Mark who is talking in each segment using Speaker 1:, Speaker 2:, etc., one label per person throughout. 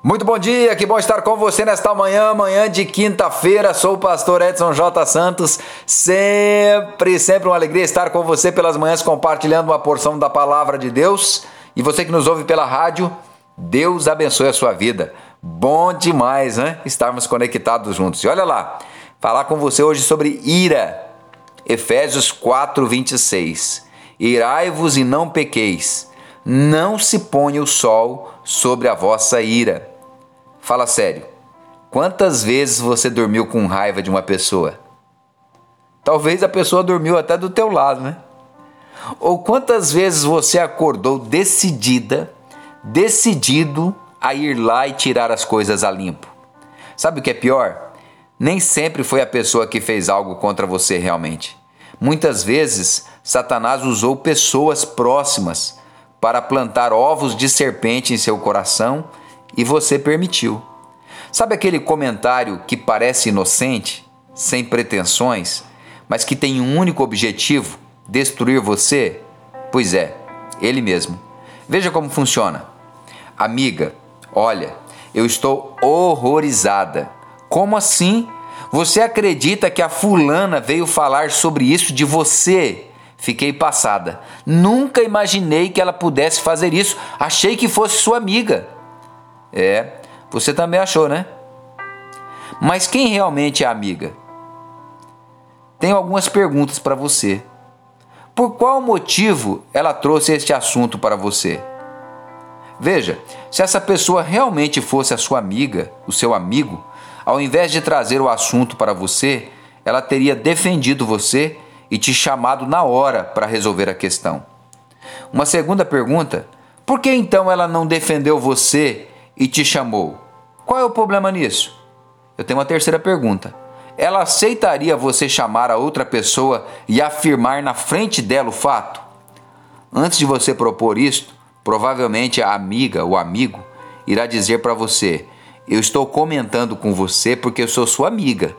Speaker 1: Muito bom dia, que bom estar com você nesta manhã, manhã de quinta-feira. Sou o pastor Edson J. Santos. Sempre, sempre uma alegria estar com você pelas manhãs compartilhando uma porção da palavra de Deus. E você que nos ouve pela rádio, Deus abençoe a sua vida. Bom demais, né? Estarmos conectados juntos. E olha lá, falar com você hoje sobre ira. Efésios 4, 26. Irai-vos e não pequeis não se ponha o sol sobre a vossa ira. Fala sério. Quantas vezes você dormiu com raiva de uma pessoa? Talvez a pessoa dormiu até do teu lado, né? Ou quantas vezes você acordou decidida, decidido a ir lá e tirar as coisas a limpo? Sabe o que é pior? Nem sempre foi a pessoa que fez algo contra você realmente. Muitas vezes, Satanás usou pessoas próximas para plantar ovos de serpente em seu coração e você permitiu. Sabe aquele comentário que parece inocente, sem pretensões, mas que tem um único objetivo: destruir você? Pois é, ele mesmo. Veja como funciona. Amiga, olha, eu estou horrorizada. Como assim? Você acredita que a fulana veio falar sobre isso de você Fiquei passada. Nunca imaginei que ela pudesse fazer isso. Achei que fosse sua amiga. É, você também achou, né? Mas quem realmente é amiga? Tenho algumas perguntas para você. Por qual motivo ela trouxe este assunto para você? Veja, se essa pessoa realmente fosse a sua amiga, o seu amigo, ao invés de trazer o assunto para você, ela teria defendido você e te chamado na hora para resolver a questão. Uma segunda pergunta: por que então ela não defendeu você e te chamou? Qual é o problema nisso? Eu tenho uma terceira pergunta. Ela aceitaria você chamar a outra pessoa e afirmar na frente dela o fato? Antes de você propor isto, provavelmente a amiga ou amigo irá dizer para você: Eu estou comentando com você porque eu sou sua amiga.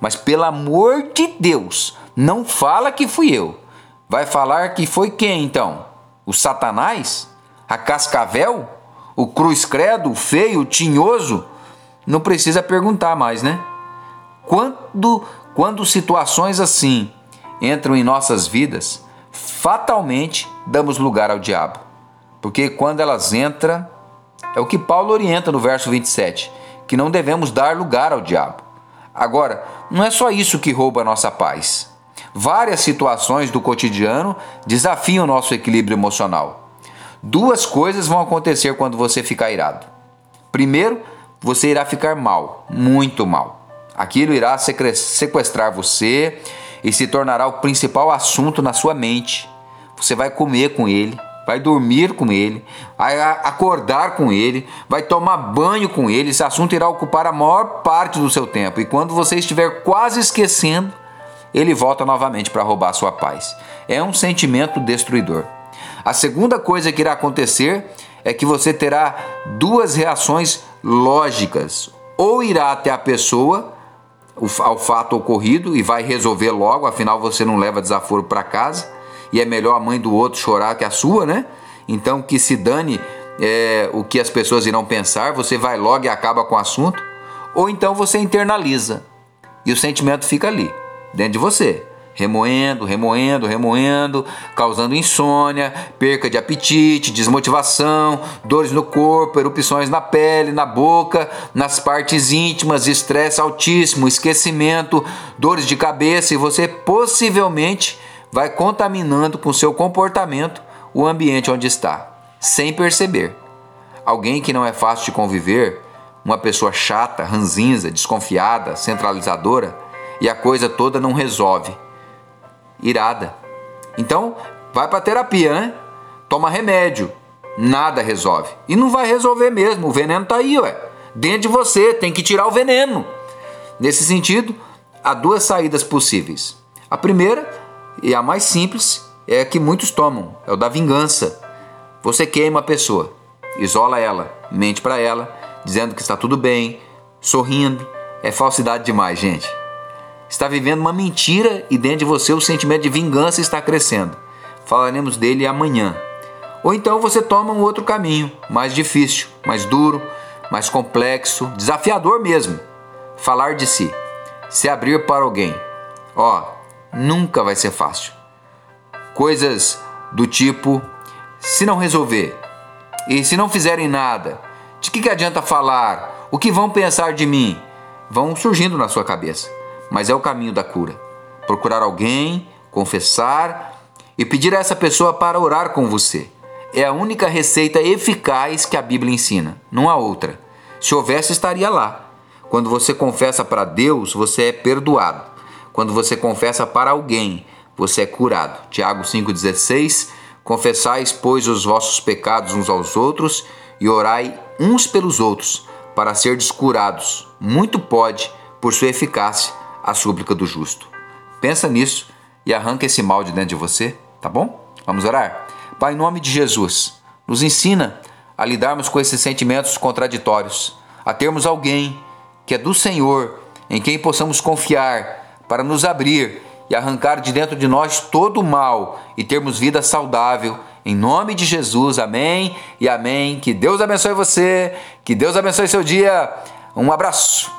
Speaker 1: Mas pelo amor de Deus, não fala que fui eu. Vai falar que foi quem então? O Satanás? A Cascavel? O Cruz Credo? O feio? O tinhoso? Não precisa perguntar mais, né? Quando, quando situações assim entram em nossas vidas, fatalmente damos lugar ao diabo. Porque quando elas entram, é o que Paulo orienta no verso 27, que não devemos dar lugar ao diabo. Agora, não é só isso que rouba a nossa paz. Várias situações do cotidiano desafiam o nosso equilíbrio emocional. Duas coisas vão acontecer quando você ficar irado. Primeiro, você irá ficar mal, muito mal. Aquilo irá sequestrar você e se tornará o principal assunto na sua mente. Você vai comer com ele, vai dormir com ele, vai acordar com ele, vai tomar banho com ele. Esse assunto irá ocupar a maior parte do seu tempo. E quando você estiver quase esquecendo, ele volta novamente para roubar sua paz. É um sentimento destruidor. A segunda coisa que irá acontecer é que você terá duas reações lógicas. Ou irá até a pessoa ao fato ocorrido e vai resolver logo, afinal você não leva desaforo para casa e é melhor a mãe do outro chorar que a sua, né? Então que se dane é, o que as pessoas irão pensar, você vai logo e acaba com o assunto. Ou então você internaliza e o sentimento fica ali dentro de você. Remoendo, remoendo, remoendo, causando insônia, perca de apetite, desmotivação, dores no corpo, erupções na pele, na boca, nas partes íntimas, estresse altíssimo, esquecimento, dores de cabeça e você possivelmente vai contaminando com seu comportamento o ambiente onde está, sem perceber. Alguém que não é fácil de conviver, uma pessoa chata, ranzinza, desconfiada, centralizadora, e a coisa toda não resolve. Irada. Então, vai para terapia, né? Toma remédio. Nada resolve. E não vai resolver mesmo. O veneno tá aí, ué. Dentro de você, tem que tirar o veneno. Nesse sentido, há duas saídas possíveis. A primeira, e a mais simples, é a que muitos tomam, é o da vingança. Você queima a pessoa, isola ela, mente para ela, dizendo que está tudo bem, sorrindo. É falsidade demais, gente está vivendo uma mentira e dentro de você o sentimento de vingança está crescendo. Falaremos dele amanhã. Ou então você toma um outro caminho, mais difícil, mais duro, mais complexo, desafiador mesmo. Falar de si, se abrir para alguém. Ó, nunca vai ser fácil. Coisas do tipo: se não resolver e se não fizerem nada, de que, que adianta falar? O que vão pensar de mim? Vão surgindo na sua cabeça, mas é o caminho da cura. Procurar alguém, confessar e pedir a essa pessoa para orar com você. É a única receita eficaz que a Bíblia ensina, não há outra. Se houvesse, estaria lá. Quando você confessa para Deus, você é perdoado. Quando você confessa para alguém, você é curado. Tiago 5,16: Confessais, pois, os vossos pecados uns aos outros e orai uns pelos outros, para serdes curados. Muito pode, por sua eficácia, a súplica do justo. Pensa nisso e arranca esse mal de dentro de você, tá bom? Vamos orar? Pai, em nome de Jesus, nos ensina a lidarmos com esses sentimentos contraditórios, a termos alguém que é do Senhor, em quem possamos confiar, para nos abrir e arrancar de dentro de nós todo o mal e termos vida saudável. Em nome de Jesus, amém e amém. Que Deus abençoe você, que Deus abençoe seu dia. Um abraço.